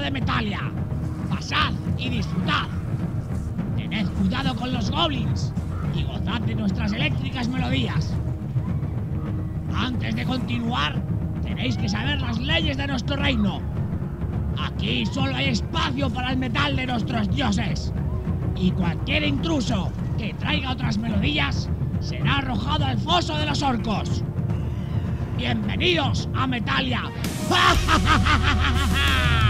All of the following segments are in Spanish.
de Metalia. Pasad y disfrutad. Tened cuidado con los goblins y gozad de nuestras eléctricas melodías. Antes de continuar, tenéis que saber las leyes de nuestro reino. Aquí solo hay espacio para el metal de nuestros dioses. Y cualquier intruso que traiga otras melodías será arrojado al foso de los orcos. Bienvenidos a Metalia.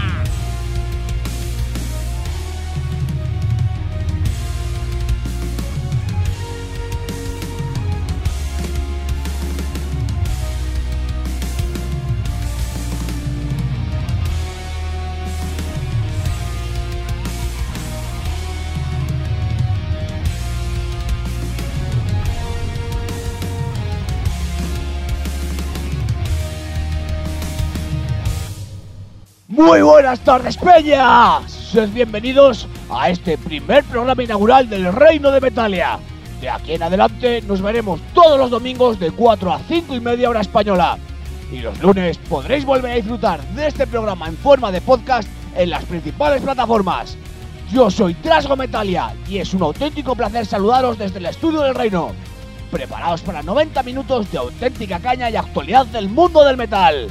Muy buenas tardes, Peña. Sed bienvenidos a este primer programa inaugural del Reino de Metalia. De aquí en adelante nos veremos todos los domingos de 4 a 5 y media hora española. Y los lunes podréis volver a disfrutar de este programa en forma de podcast en las principales plataformas. Yo soy Trasgo Metalia y es un auténtico placer saludaros desde el estudio del Reino. Preparaos para 90 minutos de auténtica caña y actualidad del mundo del metal.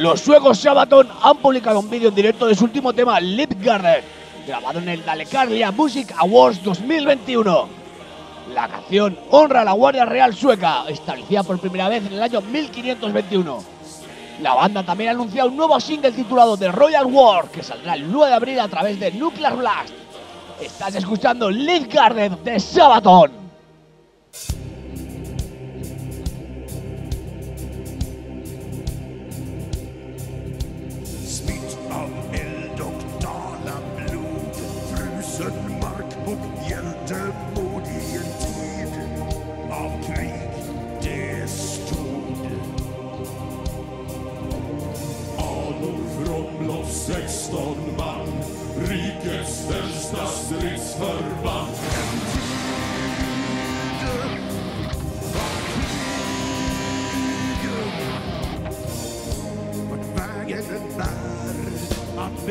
Los suecos Sabaton han publicado un vídeo en directo de su último tema, Lipgarden, grabado en el Dalecarlia Music Awards 2021. La canción honra a la Guardia Real sueca, establecida por primera vez en el año 1521. La banda también ha anunciado un nuevo single titulado The Royal War, que saldrá el 9 de abril a través de Nuclear Blast. Estás escuchando Lipgarden de Sabaton.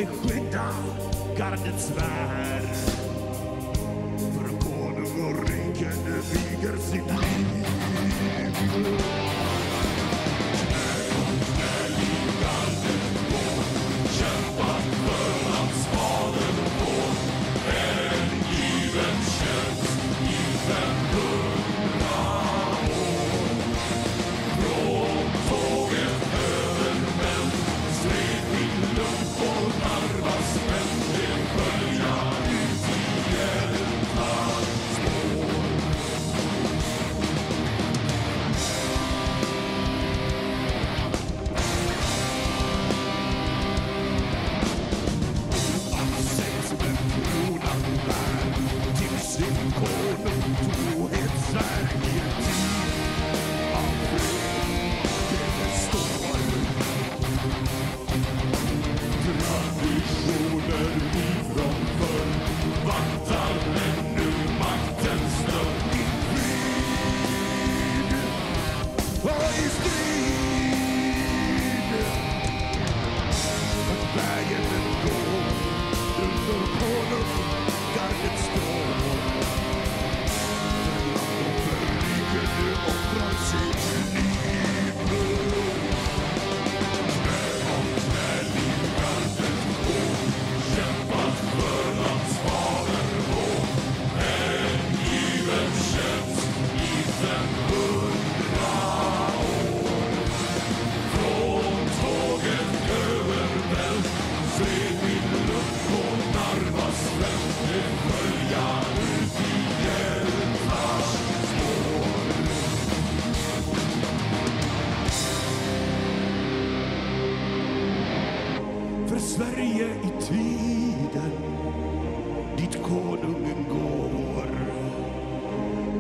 Att beskydda gardets värld. För konung och rike det viger sitt liv. Konungen går.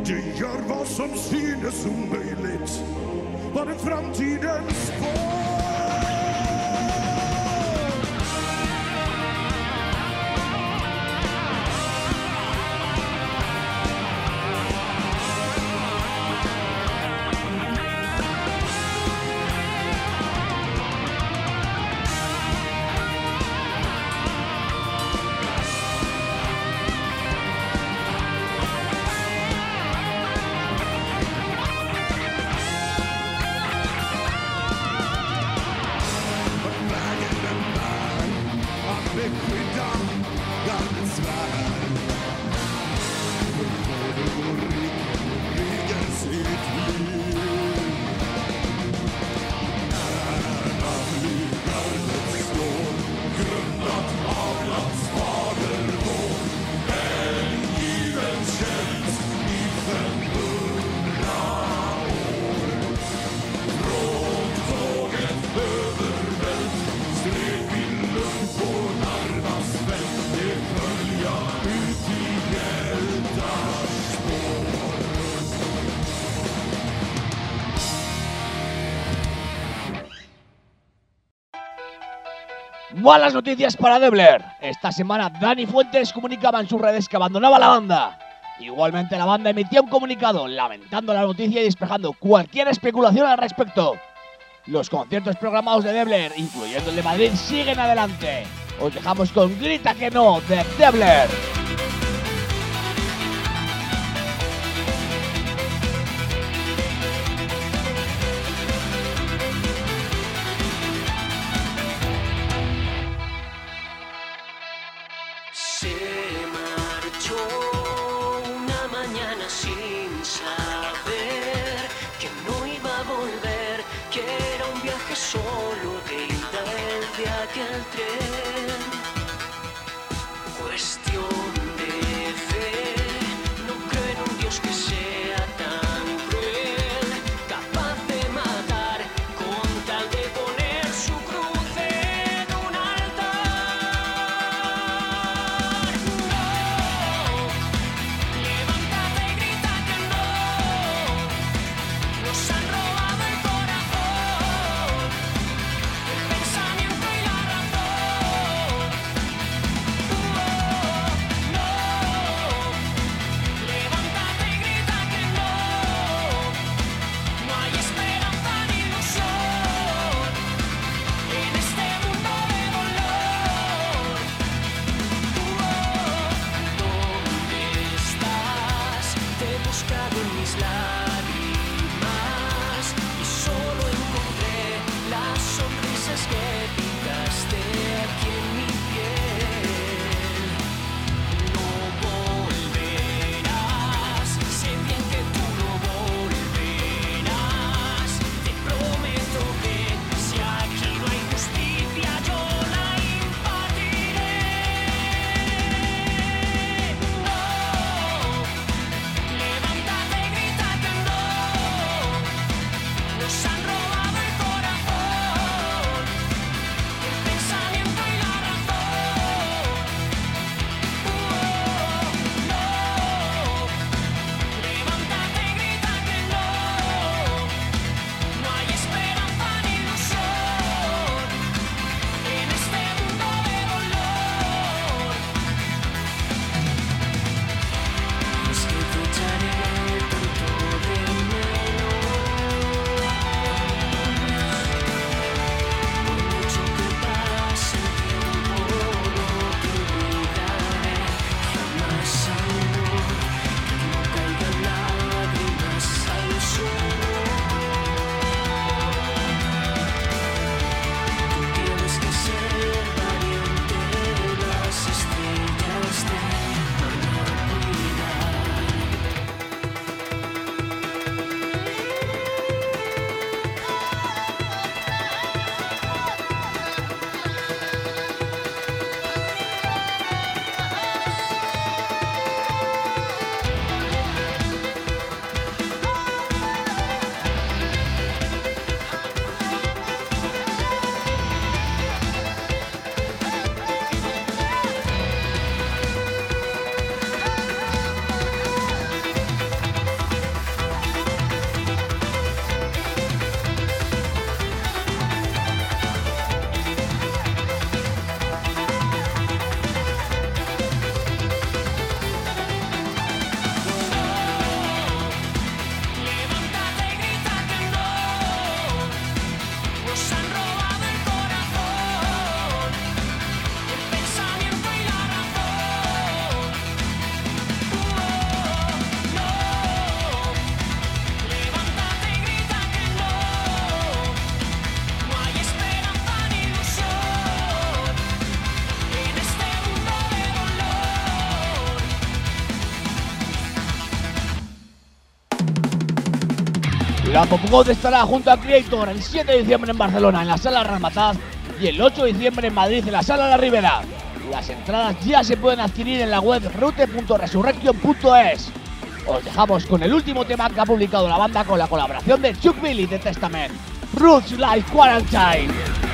Det gör vad som synes omöjligt Vad är framtidens spår. Malas noticias para Debler. Esta semana Dani Fuentes comunicaba en sus redes que abandonaba la banda. Igualmente la banda emitía un comunicado lamentando la noticia y despejando cualquier especulación al respecto. Los conciertos programados de Debler, incluyendo el de Madrid, siguen adelante. Os dejamos con Grita que no de Debler. La Popgood estará junto a Creator el 7 de diciembre en Barcelona en la Sala Ramataz y el 8 de diciembre en Madrid en la Sala La Ribera. Las entradas ya se pueden adquirir en la web rute.resurrection.es. Os dejamos con el último tema que ha publicado la banda con la colaboración de Chuck Billy de Testament, Roots Life Quarantine.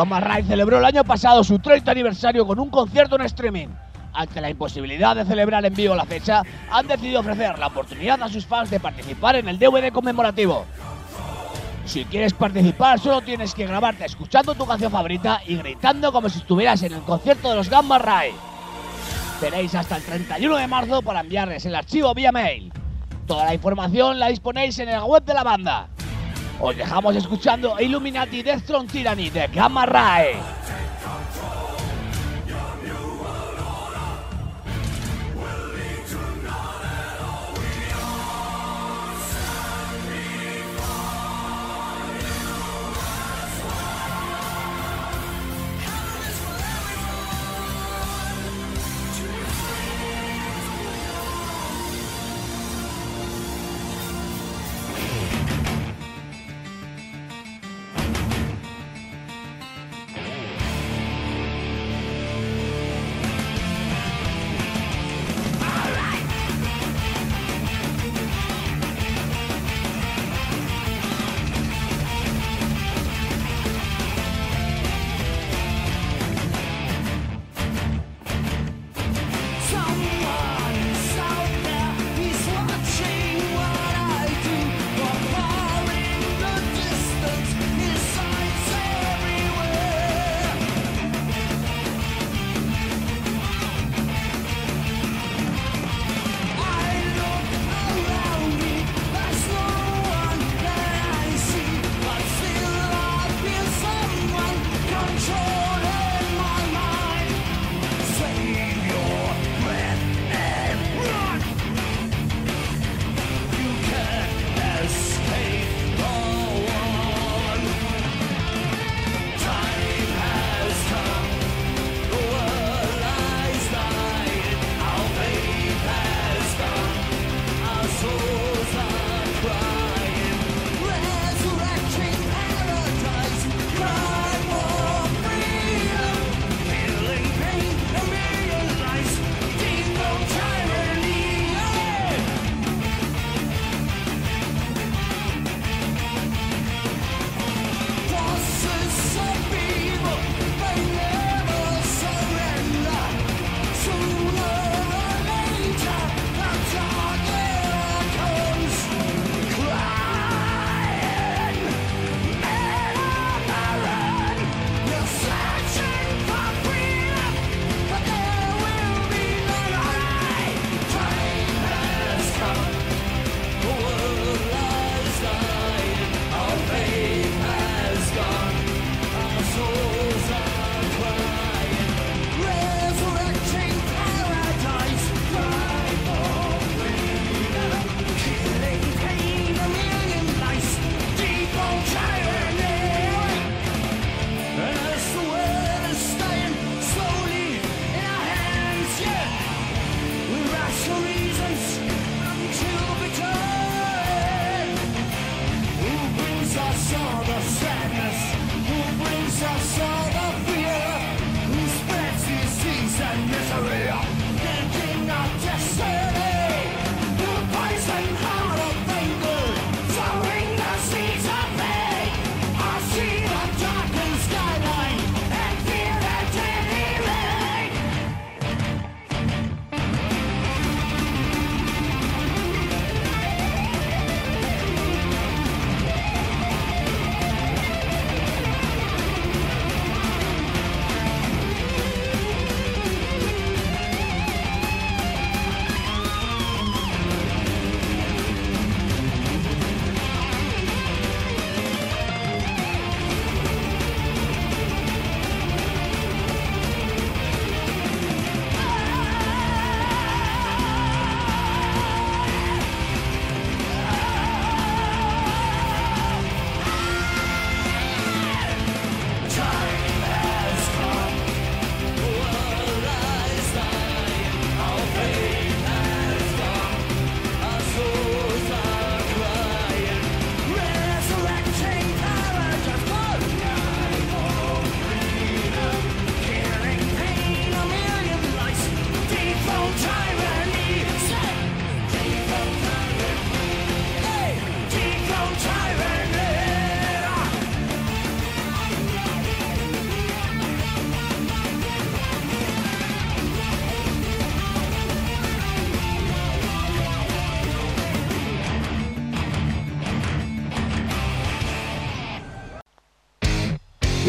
Gamma Ray celebró el año pasado su 30 aniversario con un concierto en streaming. Ante la imposibilidad de celebrar en vivo la fecha, han decidido ofrecer la oportunidad a sus fans de participar en el DVD conmemorativo. Si quieres participar, solo tienes que grabarte escuchando tu canción favorita y gritando como si estuvieras en el concierto de los Gamma Ray. Tenéis hasta el 31 de marzo para enviarles el archivo vía mail. Toda la información la disponéis en la web de la banda. Os dejamos escuchando Illuminati Death Throne Tyranny de Gamma Ray.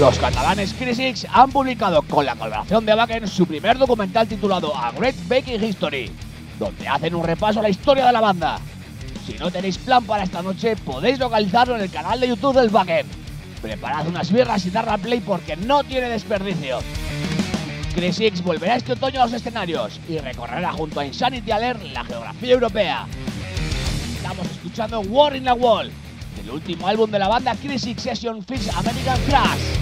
Los catalanes Crisix han publicado con la colaboración de Bakken su primer documental titulado A Great Baking History, donde hacen un repaso a la historia de la banda. Si no tenéis plan para esta noche, podéis localizarlo en el canal de YouTube del Bakken. Preparad unas birras y darle play porque no tiene desperdicio. Crisix volverá este otoño a los escenarios y recorrerá junto a Insanity Alert la geografía europea. Estamos escuchando War in the Wall, el último álbum de la banda Crisix Session Fix American Crash.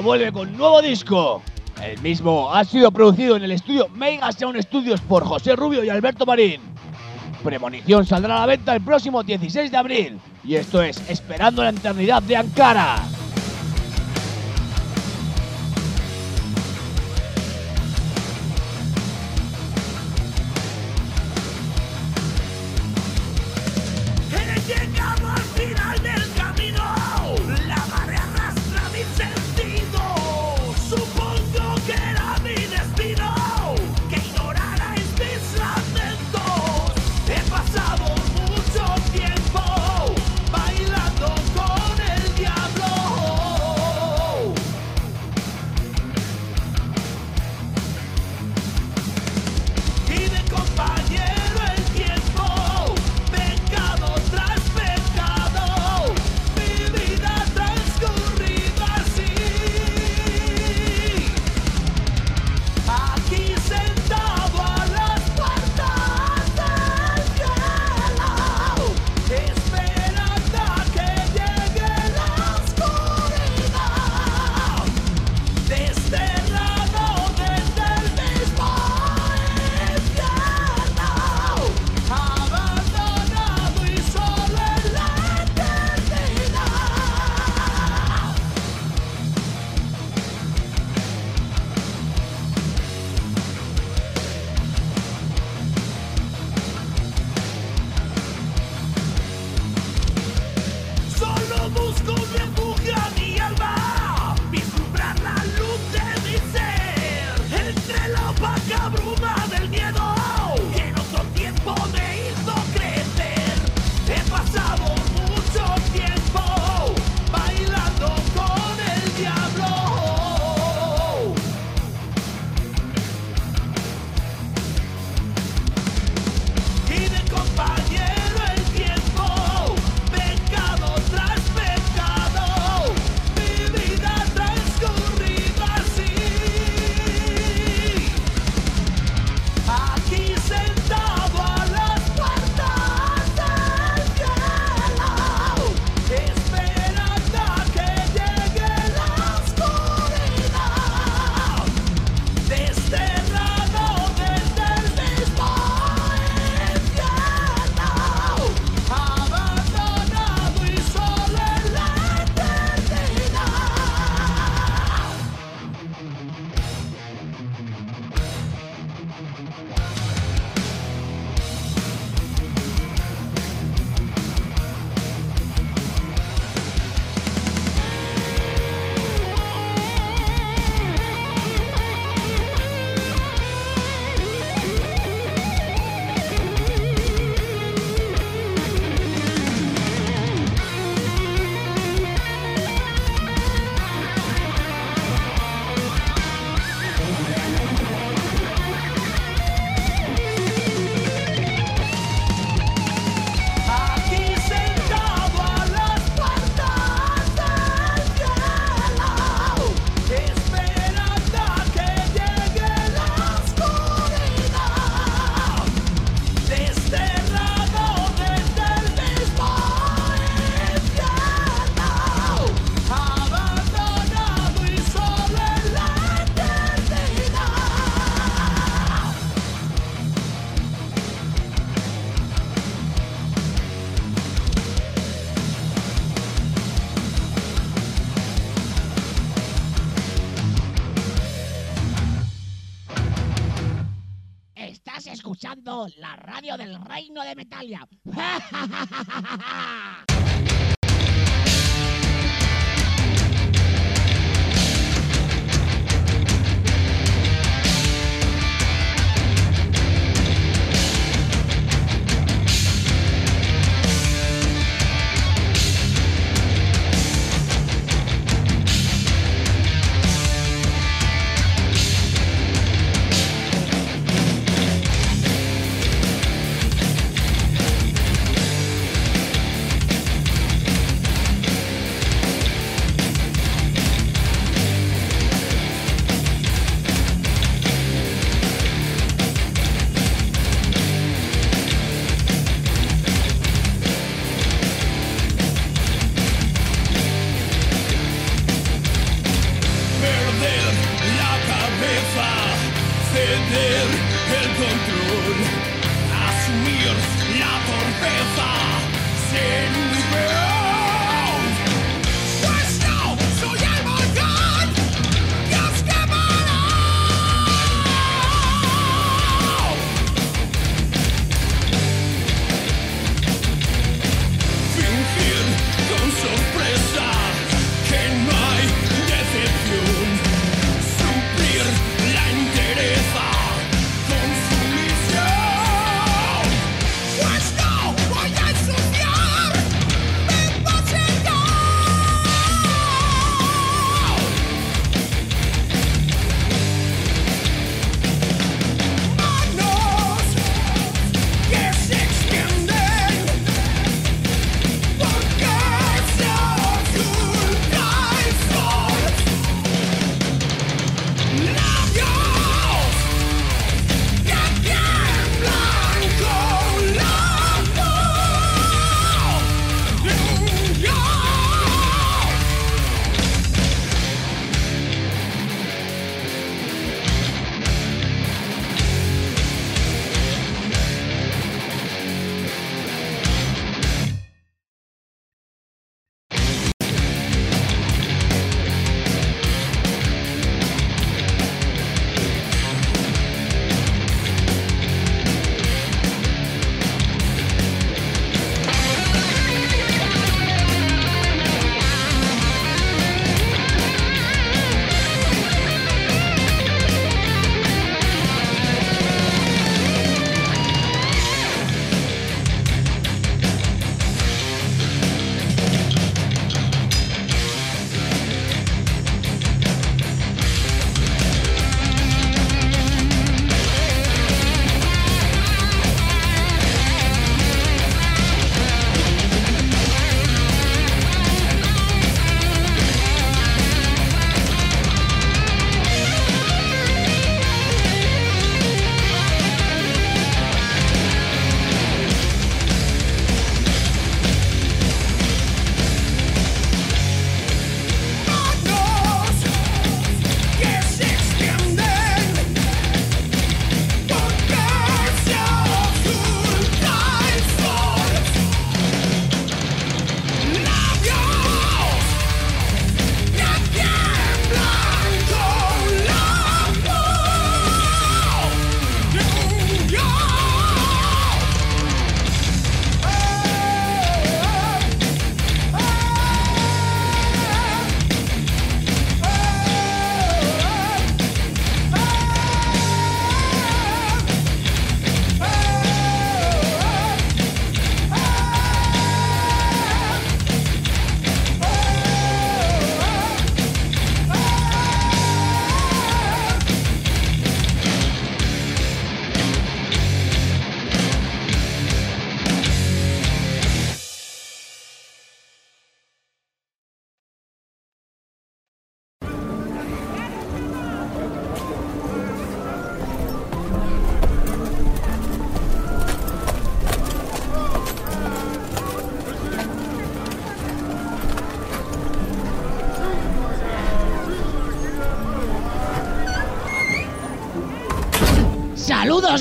Vuelve con nuevo disco. El mismo ha sido producido en el estudio Mega Sound Studios por José Rubio y Alberto Marín. Premonición saldrá a la venta el próximo 16 de abril. Y esto es Esperando la Eternidad de Ankara. Reino de Metalia.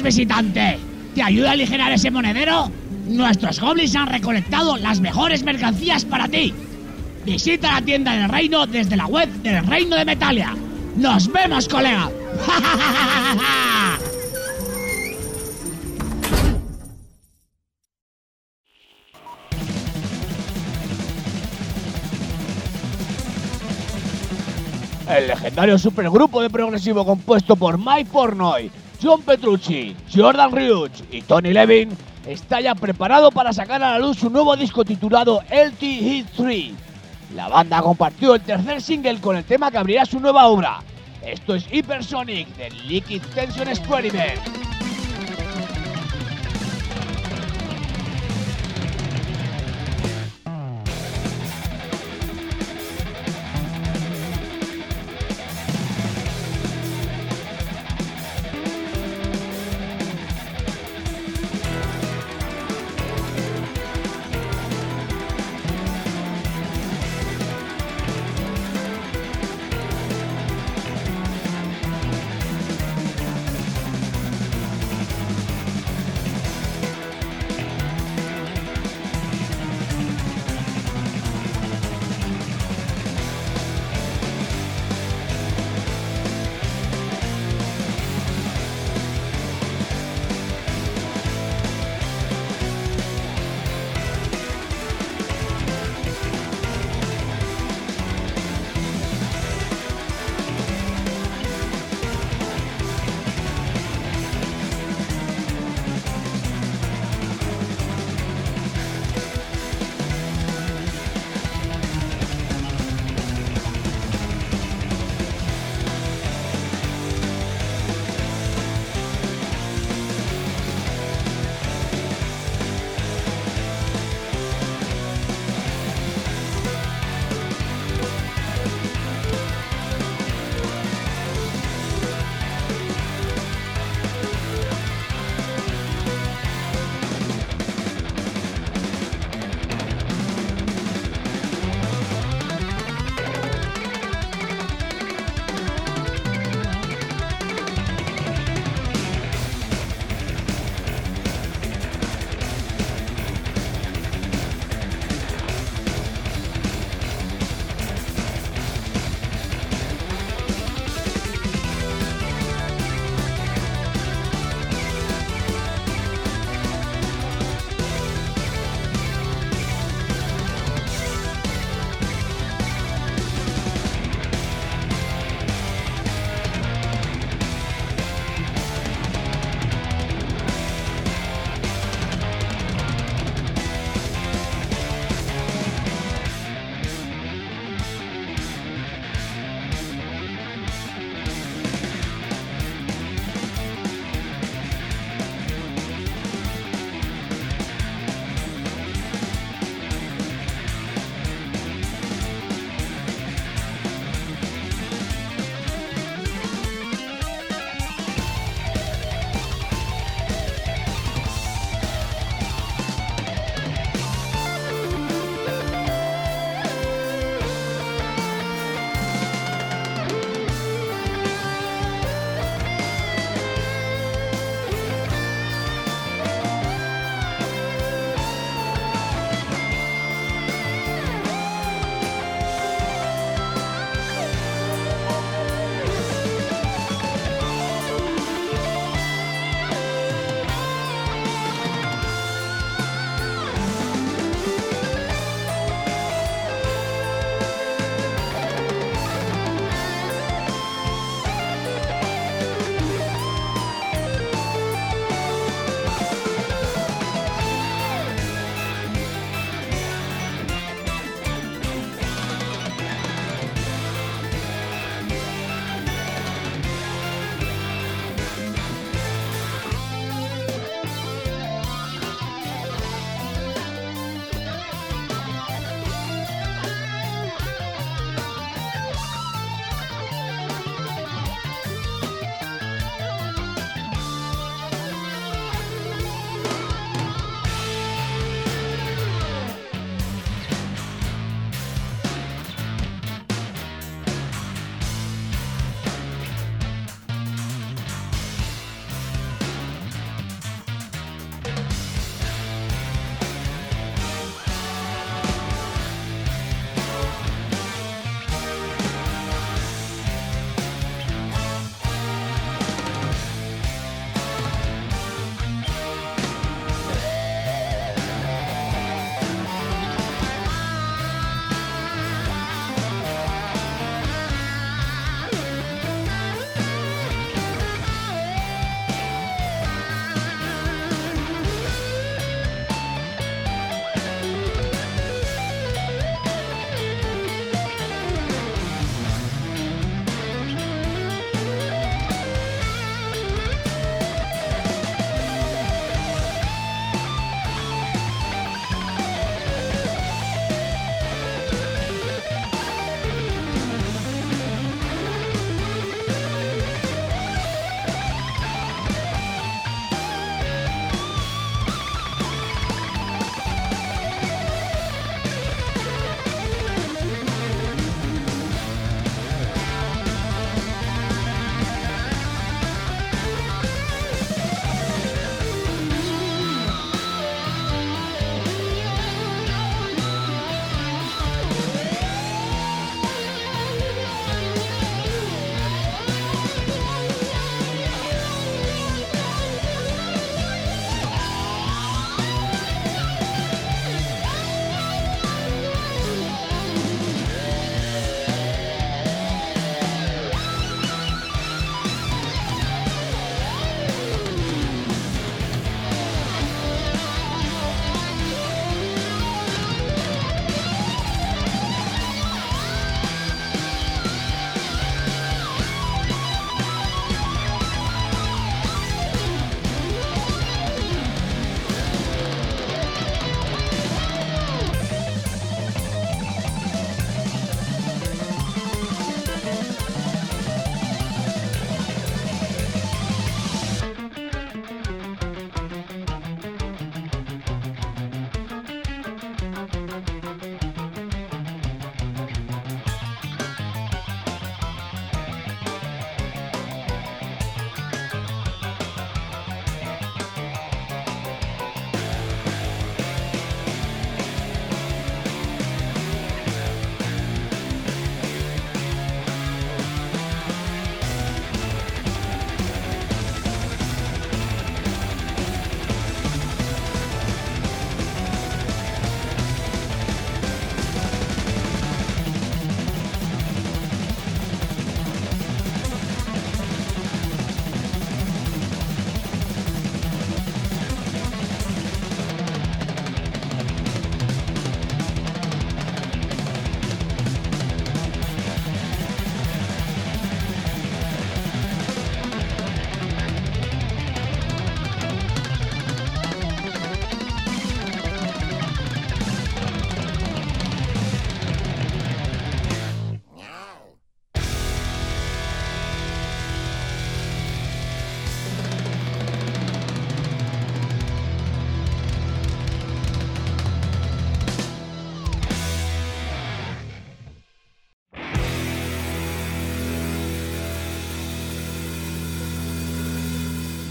Visitante, ¿te ayuda a aligerar ese monedero? Nuestros goblins han recolectado las mejores mercancías para ti. Visita la tienda del reino desde la web del reino de Metalia. ¡Nos vemos, colega! El legendario supergrupo de progresivo compuesto por Mike Pornoy, John Petrucci, Jordan Ryuch y Tony Levin, está ya preparado para sacar a la luz su nuevo disco titulado LT Hit 3. La banda compartió el tercer single con el tema que abrirá su nueva obra. Esto es Hypersonic de Liquid Tension Experiment.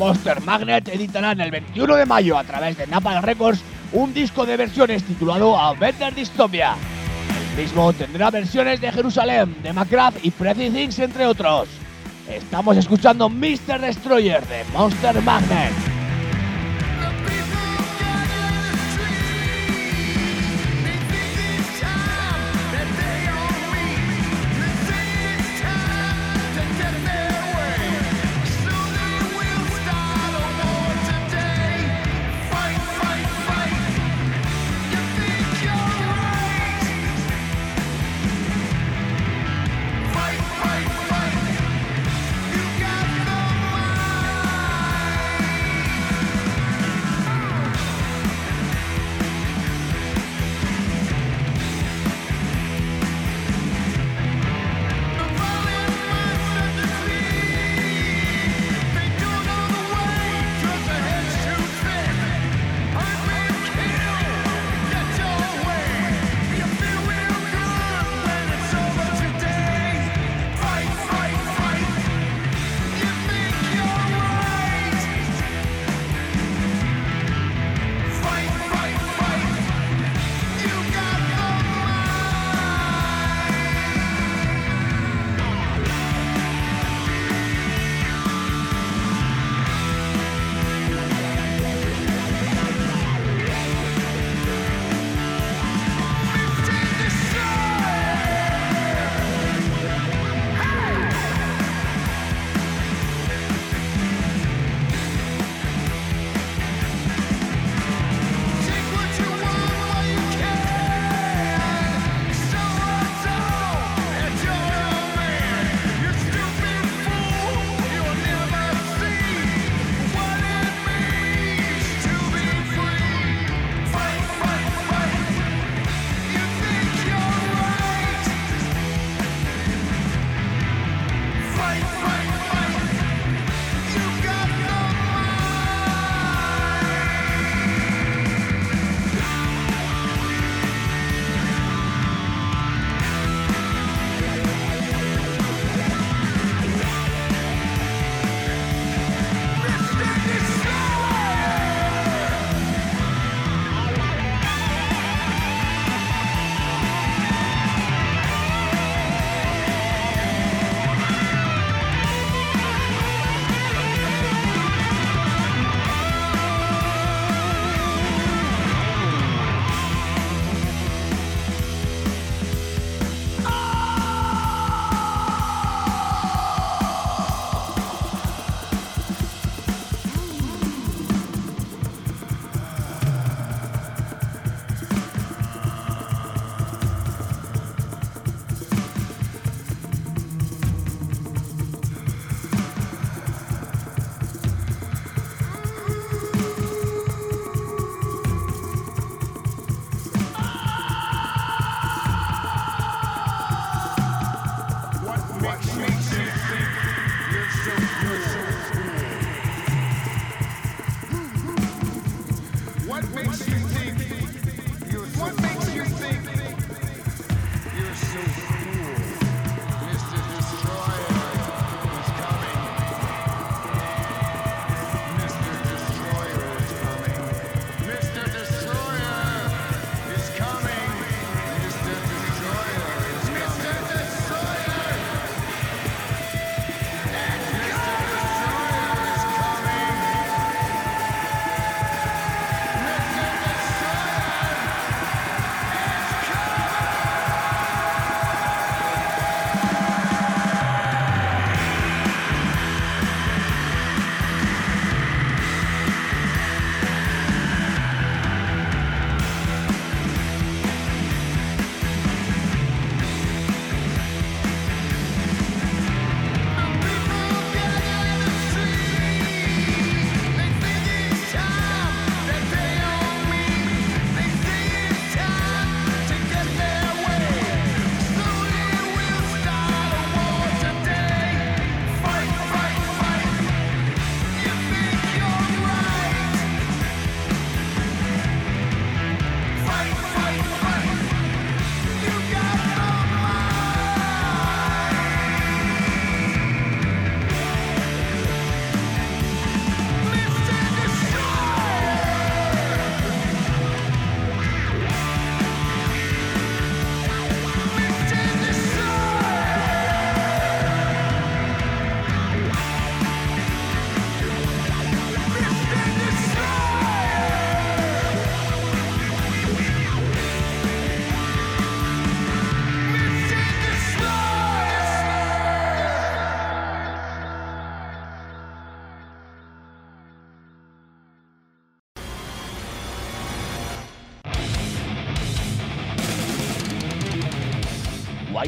Monster Magnet editarán el 21 de mayo a través de Napalm Records un disco de versiones titulado A Better Dystopia. El mismo tendrá versiones de Jerusalén, de Macraft y Pretty Things, entre otros. Estamos escuchando Mr. Destroyer de Monster Magnet.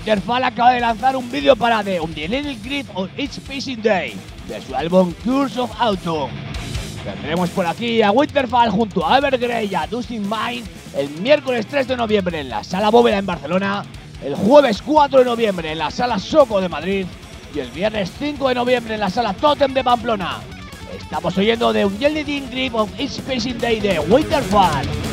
Waterfall acaba de lanzar un vídeo para The Undeniable Grip on Each Passing Day de su álbum Curse of Autumn. Tendremos por aquí a Winterfall junto a Evergrey y a Dustin Mind el miércoles 3 de noviembre en la Sala Bóveda en Barcelona, el jueves 4 de noviembre en la Sala Soco de Madrid y el viernes 5 de noviembre en la Sala Totem de Pamplona. Estamos oyendo de un Grip of Each Passing Day de Winterfall.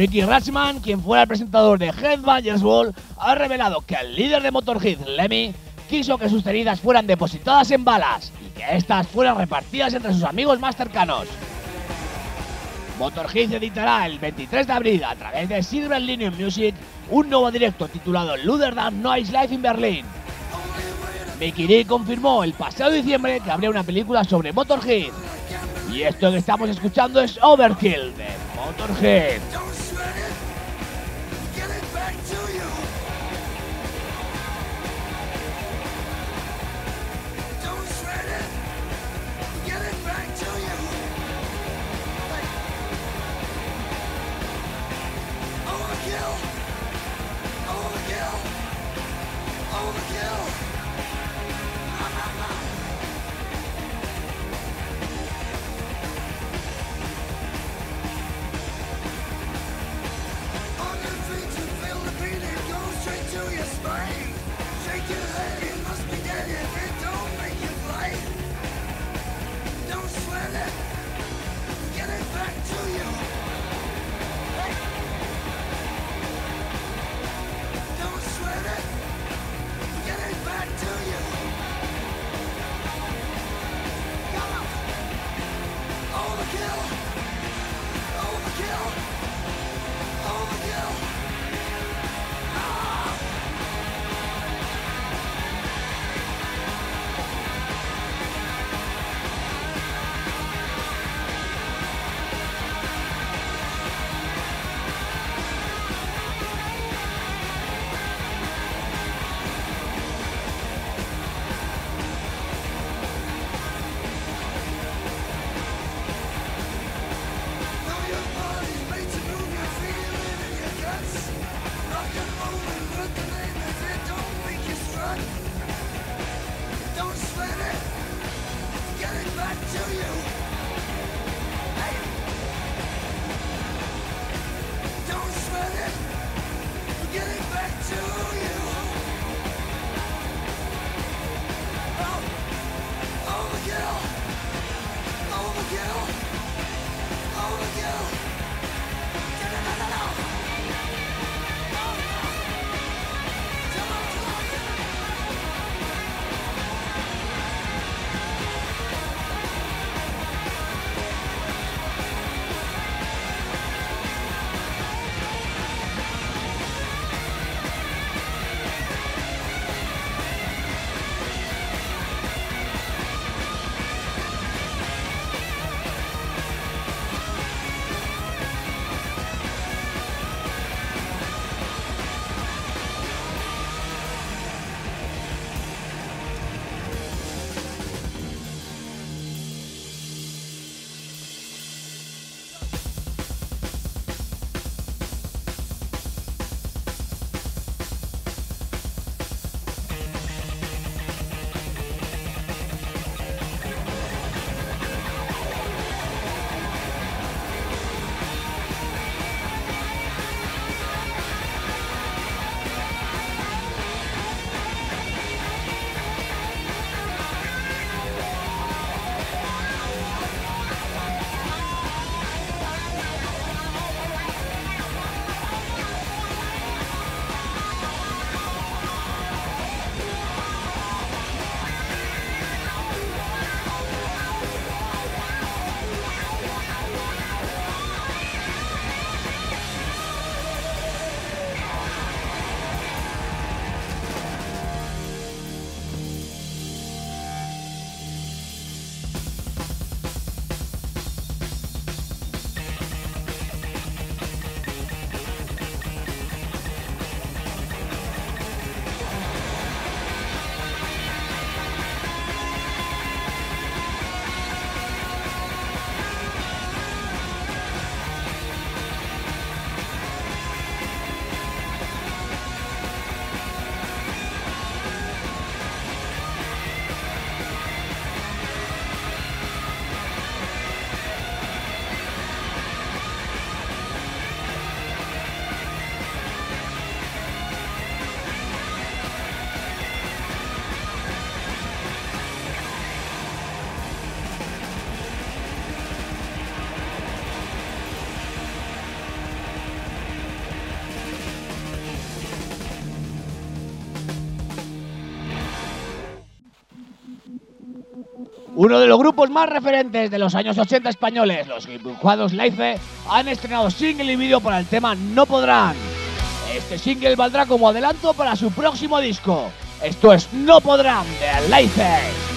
Ricky Ratchman, quien fuera el presentador de Headbangers Ball, ha revelado que el líder de Motorhead, Lemmy, quiso que sus heridas fueran depositadas en balas y que éstas fueran repartidas entre sus amigos más cercanos. Motorhead editará el 23 de abril a través de Silver Linear Music un nuevo directo titulado Luder Than Noise Life in Berlin. Mickey D confirmó el pasado diciembre que habría una película sobre Motorhead. Y esto que estamos escuchando es Overkill de Motorhead. Uno de los grupos más referentes de los años 80 españoles, los dibujados Laife, han estrenado single y vídeo para el tema No Podrán. Este single valdrá como adelanto para su próximo disco. Esto es No Podrán de Laife.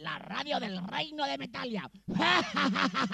La radio del Reino de Metalia.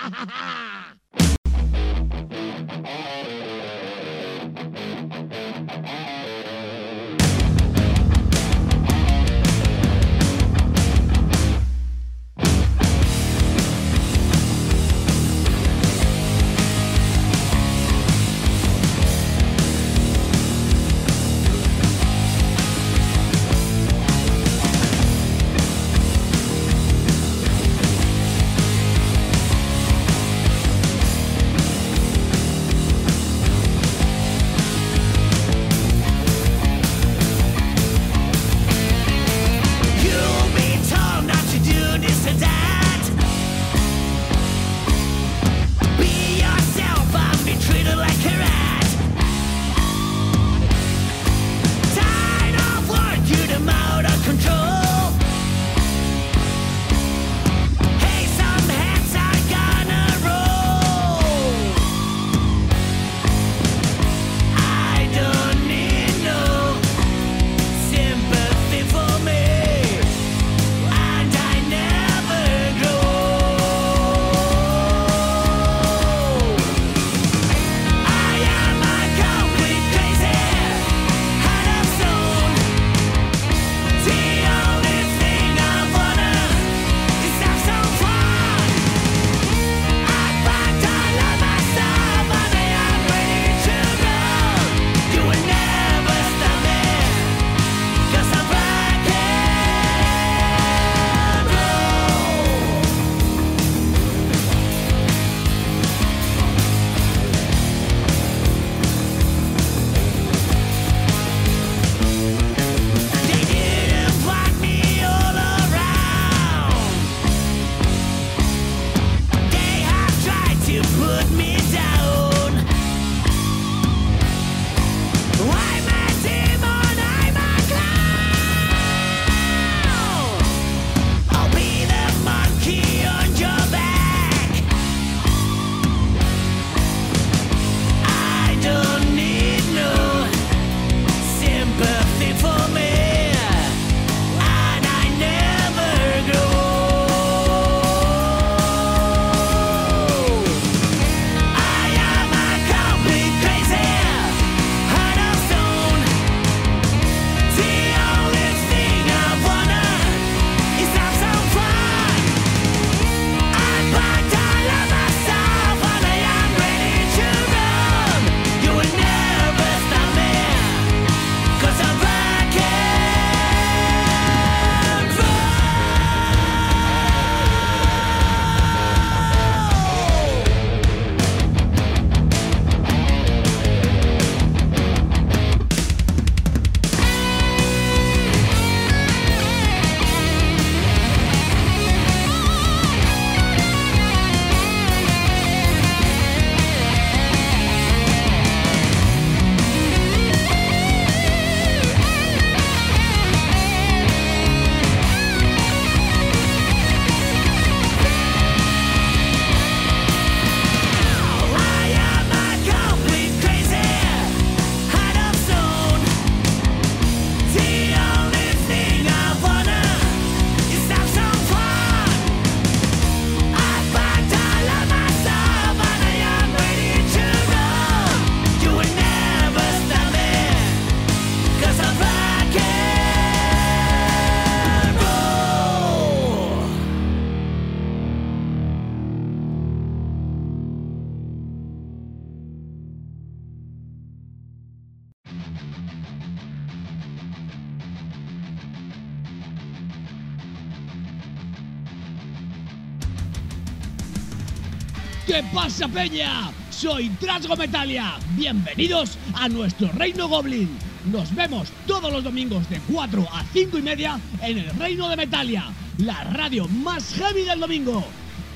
¿Qué pasa, Peña? Soy Trasgo Metalia. Bienvenidos a nuestro Reino Goblin. Nos vemos todos los domingos de 4 a 5 y media en el Reino de Metalia, la radio más heavy del domingo.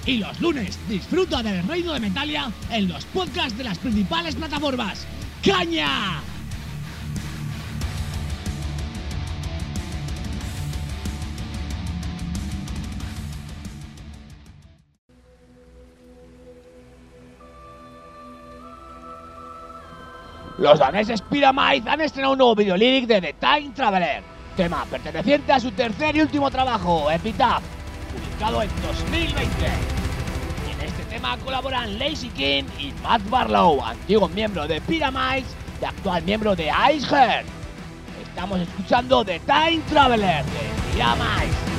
Y los lunes disfruta del Reino de Metalia en los podcasts de las principales plataformas. ¡Caña! Los daneses Pyramide han estrenado un nuevo videolyric de The Time Traveler, tema perteneciente a su tercer y último trabajo, Epitaph, publicado en 2020. En este tema colaboran Lazy King y Matt Barlow, antiguo miembro de Pyramids y actual miembro de Iceheart. Estamos escuchando The Time Traveler de Pyramids.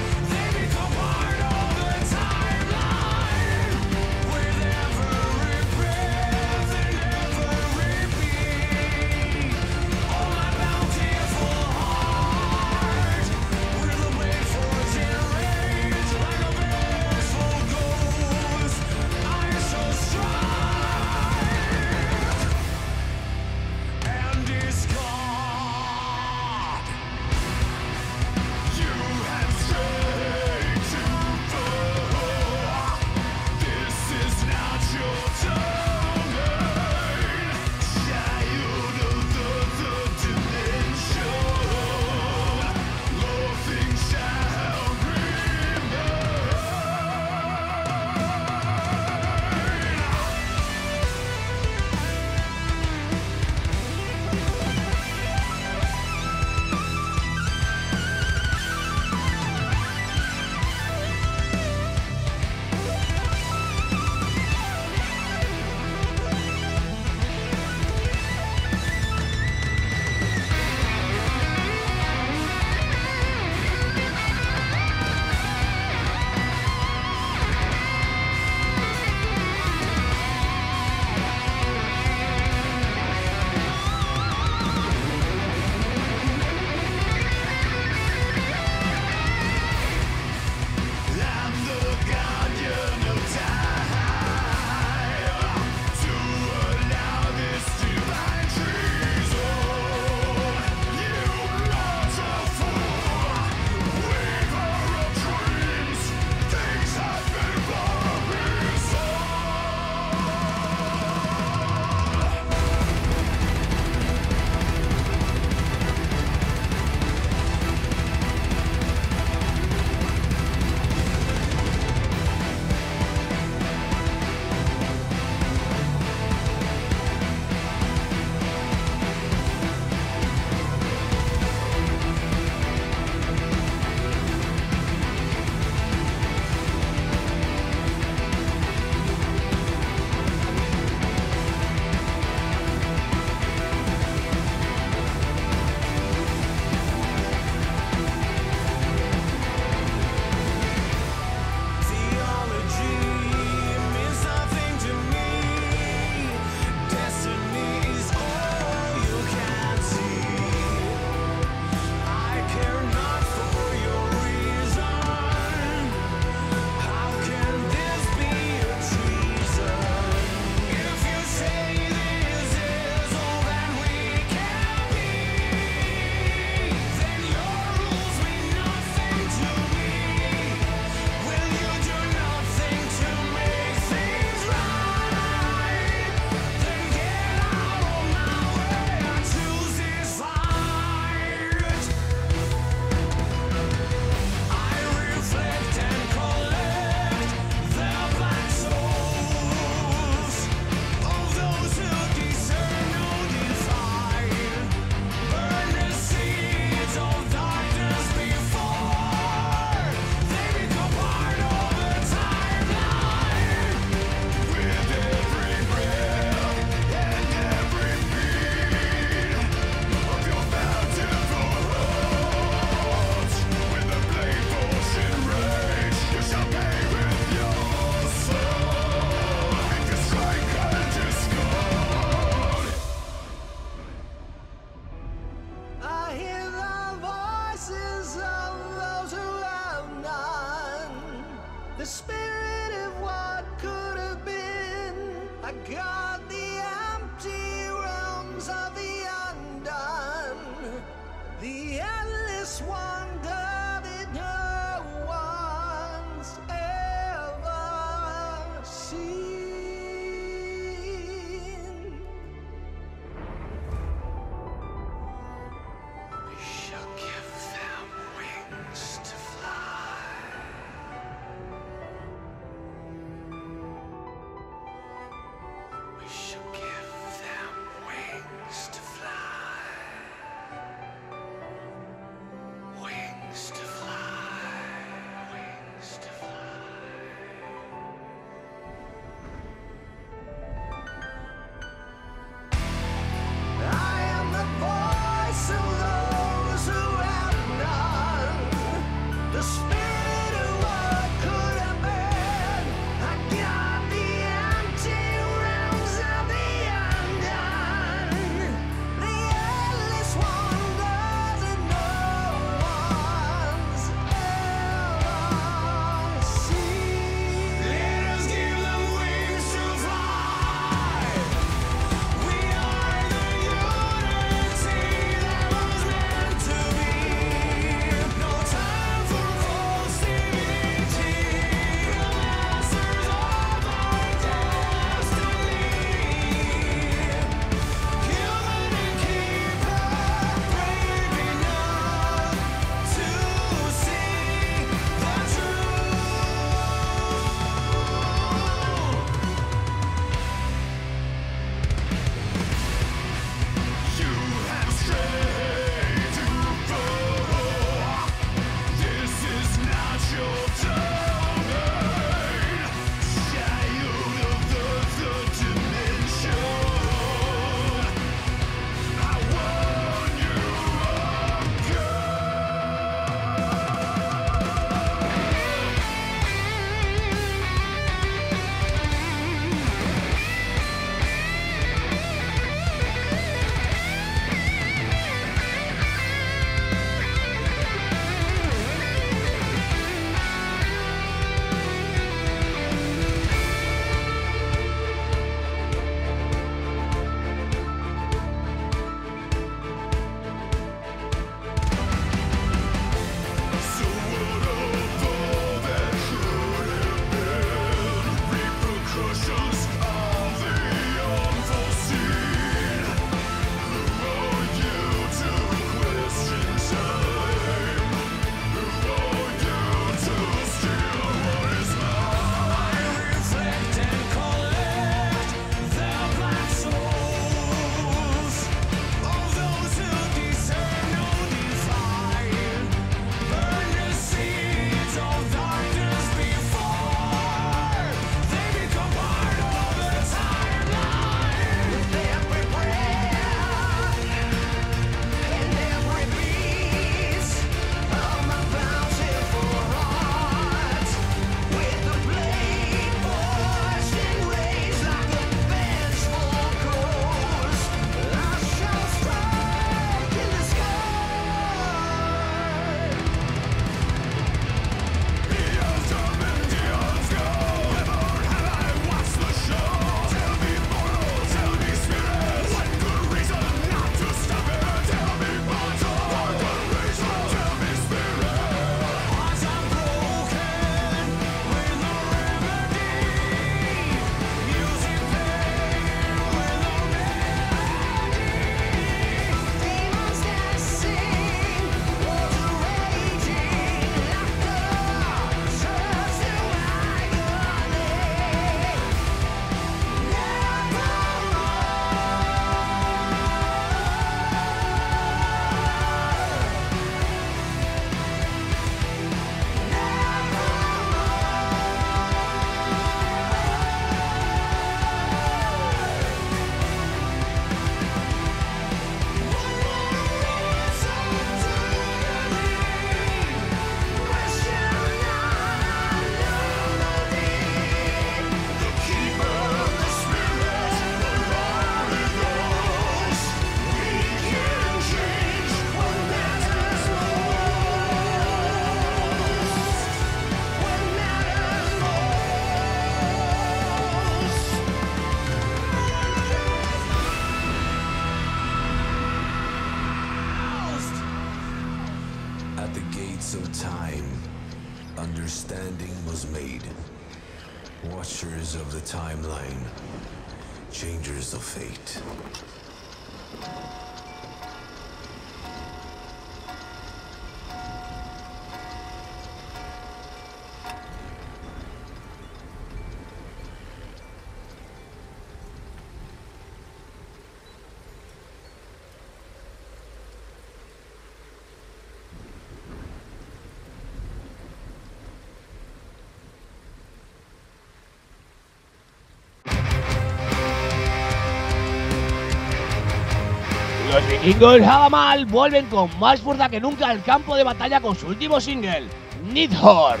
Los vikingos Havamal vuelven con más fuerza que nunca al campo de batalla con su último single, Nidhorn.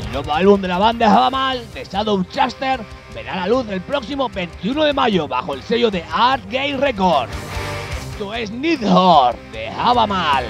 El nuevo álbum de la banda Havamal, The Shadow Chaster, verá la luz el próximo 21 de mayo bajo el sello de Art Gay Records. Esto es Nidhorn de Havamal.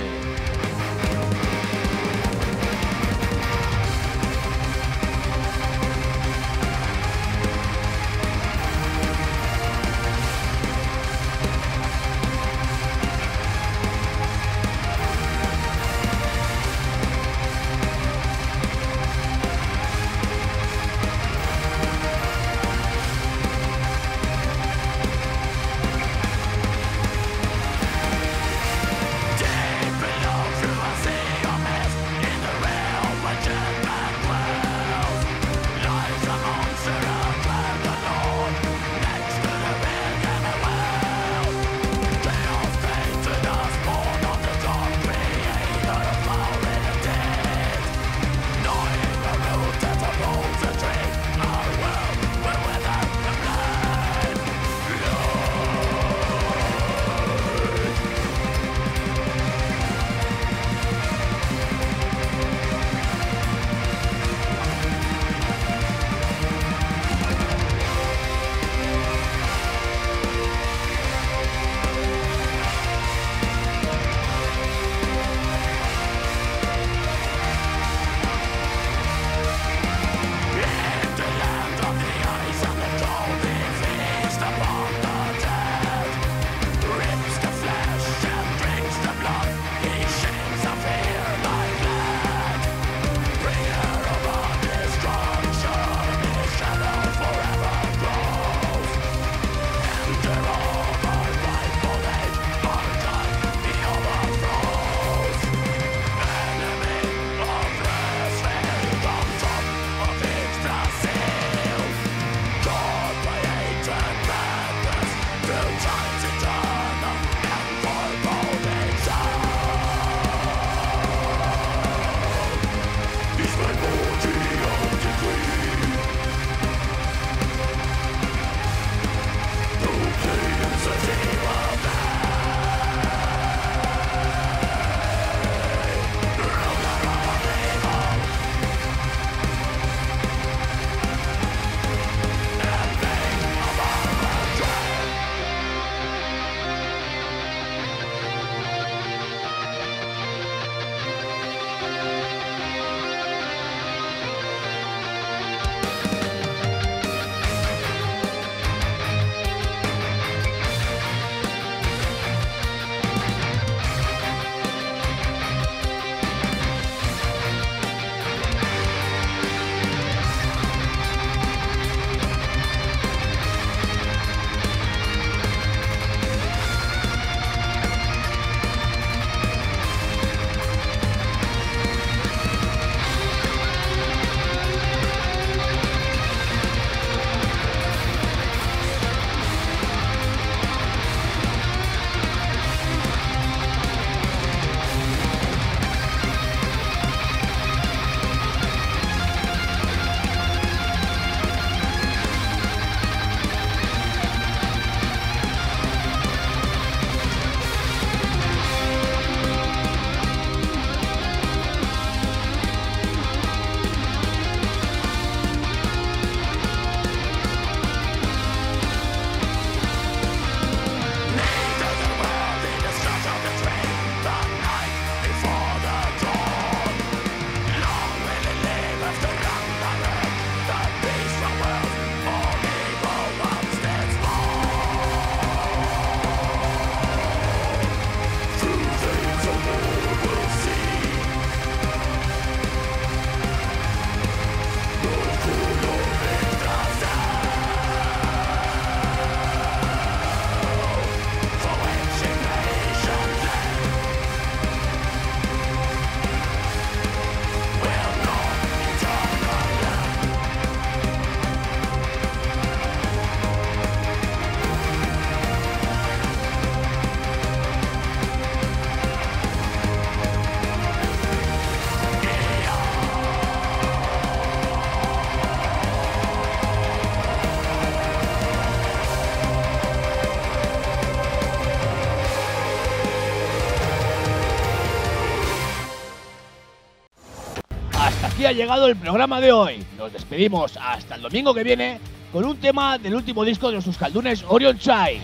Ha llegado el programa de hoy. Nos despedimos hasta el domingo que viene con un tema del último disco de los Euskaldunes Orion Chai.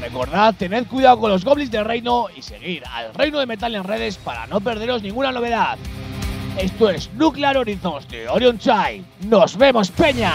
Recordad, tened cuidado con los goblins del reino y seguir al Reino de Metal en redes para no perderos ninguna novedad. Esto es Nuclear Horizons de Orion Chai. ¡Nos vemos, Peña!